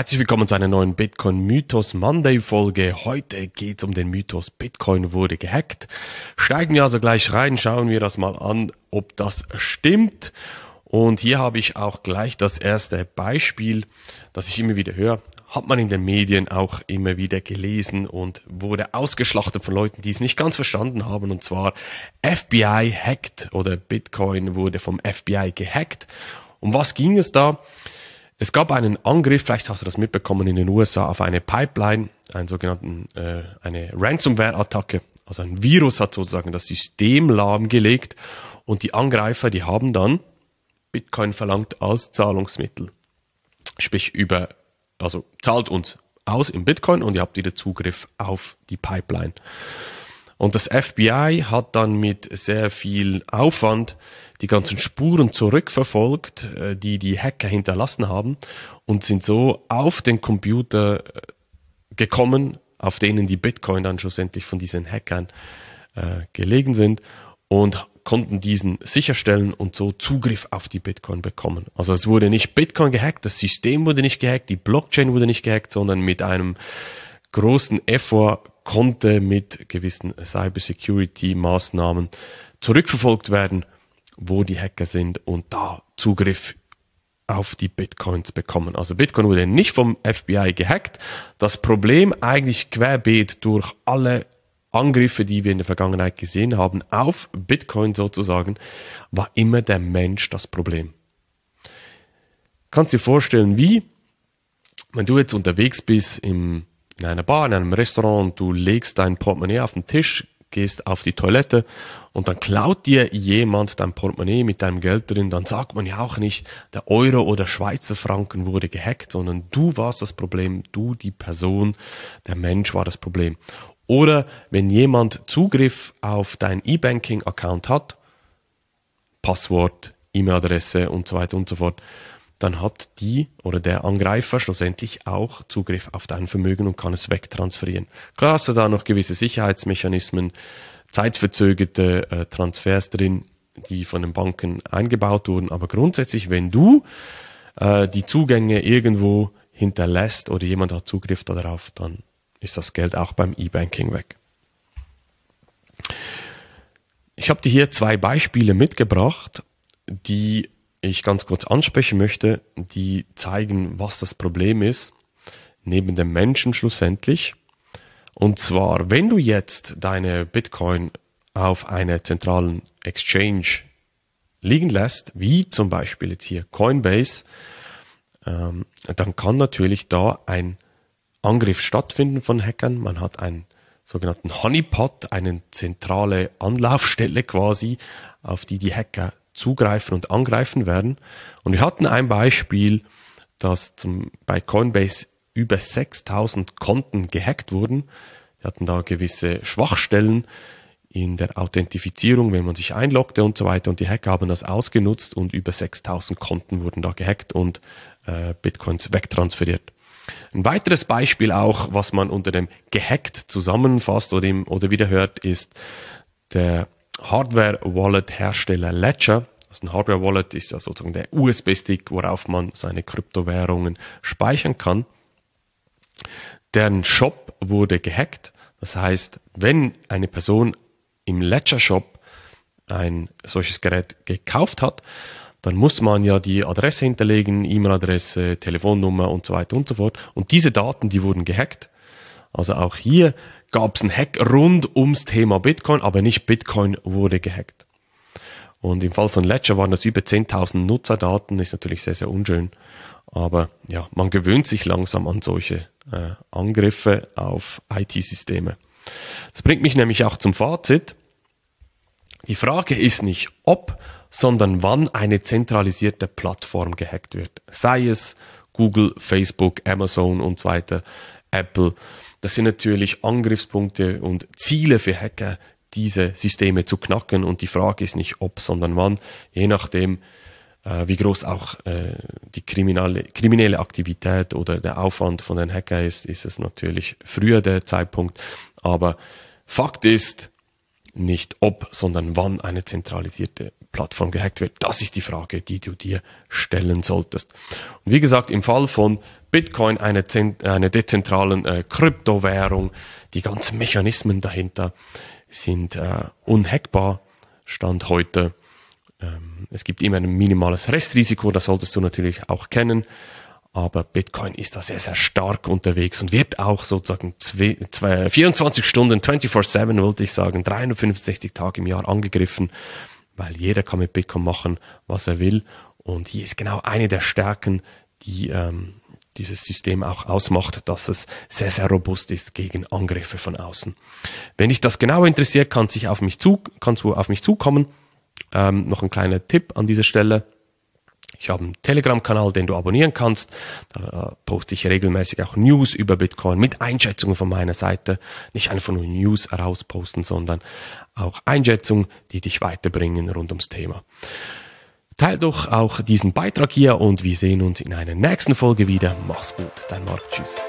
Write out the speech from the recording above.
Herzlich willkommen zu einer neuen Bitcoin Mythos Monday Folge. Heute geht es um den Mythos Bitcoin wurde gehackt. Steigen wir also gleich rein, schauen wir das mal an, ob das stimmt. Und hier habe ich auch gleich das erste Beispiel, das ich immer wieder höre. Hat man in den Medien auch immer wieder gelesen und wurde ausgeschlachtet von Leuten, die es nicht ganz verstanden haben. Und zwar FBI hackt oder Bitcoin wurde vom FBI gehackt. Um was ging es da? Es gab einen Angriff, vielleicht hast du das mitbekommen, in den USA auf eine Pipeline, einen sogenannten, äh, eine Ransomware-Attacke. Also ein Virus hat sozusagen das System lahmgelegt und die Angreifer, die haben dann Bitcoin verlangt als Zahlungsmittel. Sprich über, also zahlt uns aus in Bitcoin und ihr habt wieder Zugriff auf die Pipeline. Und das FBI hat dann mit sehr viel Aufwand die ganzen Spuren zurückverfolgt, äh, die die Hacker hinterlassen haben und sind so auf den Computer äh, gekommen, auf denen die Bitcoin dann schlussendlich von diesen Hackern äh, gelegen sind und konnten diesen sicherstellen und so Zugriff auf die Bitcoin bekommen. Also es wurde nicht Bitcoin gehackt, das System wurde nicht gehackt, die Blockchain wurde nicht gehackt, sondern mit einem großen Effort konnte mit gewissen Cybersecurity-Maßnahmen zurückverfolgt werden wo die Hacker sind und da Zugriff auf die Bitcoins bekommen. Also Bitcoin wurde nicht vom FBI gehackt. Das Problem eigentlich querbeet durch alle Angriffe, die wir in der Vergangenheit gesehen haben, auf Bitcoin sozusagen, war immer der Mensch das Problem. Kannst dir vorstellen, wie, wenn du jetzt unterwegs bist im, in einer Bar, in einem Restaurant, du legst dein Portemonnaie auf den Tisch, gehst auf die Toilette und dann klaut dir jemand dein Portemonnaie mit deinem Geld drin, dann sagt man ja auch nicht, der Euro oder Schweizer Franken wurde gehackt, sondern du warst das Problem, du die Person, der Mensch war das Problem. Oder wenn jemand Zugriff auf dein E-Banking-Account hat, Passwort, E-Mail-Adresse und so weiter und so fort, dann hat die oder der Angreifer schlussendlich auch Zugriff auf dein Vermögen und kann es wegtransferieren. Klar hast du da noch gewisse Sicherheitsmechanismen, zeitverzögerte äh, Transfers drin, die von den Banken eingebaut wurden. Aber grundsätzlich, wenn du äh, die Zugänge irgendwo hinterlässt oder jemand hat Zugriff darauf, dann ist das Geld auch beim E-Banking weg. Ich habe dir hier zwei Beispiele mitgebracht, die ich ganz kurz ansprechen möchte, die zeigen, was das Problem ist, neben dem Menschen schlussendlich. Und zwar, wenn du jetzt deine Bitcoin auf einer zentralen Exchange liegen lässt, wie zum Beispiel jetzt hier Coinbase, ähm, dann kann natürlich da ein Angriff stattfinden von Hackern. Man hat einen sogenannten Honeypot, eine zentrale Anlaufstelle quasi, auf die die Hacker zugreifen und angreifen werden. Und wir hatten ein Beispiel, dass zum, bei Coinbase über 6000 Konten gehackt wurden. Wir hatten da gewisse Schwachstellen in der Authentifizierung, wenn man sich einloggte und so weiter. Und die Hacker haben das ausgenutzt und über 6000 Konten wurden da gehackt und äh, Bitcoins wegtransferiert. Ein weiteres Beispiel auch, was man unter dem gehackt zusammenfasst oder, im, oder wieder hört, ist der Hardware-Wallet-Hersteller Ledger. Also ein Hardware-Wallet ist ja sozusagen der USB-Stick, worauf man seine Kryptowährungen speichern kann. Deren Shop wurde gehackt. Das heißt, wenn eine Person im Ledger-Shop ein solches Gerät gekauft hat, dann muss man ja die Adresse hinterlegen, E-Mail-Adresse, Telefonnummer und so weiter und so fort. Und diese Daten, die wurden gehackt. Also auch hier gab es einen Hack rund ums Thema Bitcoin, aber nicht Bitcoin wurde gehackt. Und im Fall von Ledger waren das über 10.000 Nutzerdaten, ist natürlich sehr, sehr unschön. Aber ja, man gewöhnt sich langsam an solche äh, Angriffe auf IT-Systeme. Das bringt mich nämlich auch zum Fazit. Die Frage ist nicht ob, sondern wann eine zentralisierte Plattform gehackt wird. Sei es Google, Facebook, Amazon und so weiter, Apple. Das sind natürlich Angriffspunkte und Ziele für Hacker, diese Systeme zu knacken. Und die Frage ist nicht ob, sondern wann, je nachdem, äh, wie groß auch äh, die kriminelle, kriminelle Aktivität oder der Aufwand von den Hacker ist, ist es natürlich früher der Zeitpunkt. Aber Fakt ist, nicht ob, sondern wann eine zentralisierte Plattform gehackt wird. Das ist die Frage, die du dir stellen solltest. Und wie gesagt, im Fall von Bitcoin, eine, eine dezentralen äh, Kryptowährung, die ganzen Mechanismen dahinter sind äh, unhackbar, Stand heute. Ähm, es gibt immer ein minimales Restrisiko, das solltest du natürlich auch kennen. Aber Bitcoin ist da sehr, sehr stark unterwegs und wird auch sozusagen zwei, zwei, 24 Stunden, 24-7 wollte ich sagen, 365 Tage im Jahr angegriffen, weil jeder kann mit Bitcoin machen, was er will. Und hier ist genau eine der Stärken, die ähm, dieses System auch ausmacht, dass es sehr, sehr robust ist gegen Angriffe von außen. Wenn dich das genauer interessiert, kann sich auf mich zu, kannst du auf mich zukommen. Ähm, noch ein kleiner Tipp an dieser Stelle. Ich habe einen Telegram-Kanal, den du abonnieren kannst. Da äh, poste ich regelmäßig auch News über Bitcoin mit Einschätzungen von meiner Seite. Nicht einfach nur News herausposten, sondern auch Einschätzungen, die dich weiterbringen rund ums Thema. Teil doch auch diesen Beitrag hier und wir sehen uns in einer nächsten Folge wieder. Mach's gut, dein Marc. Tschüss.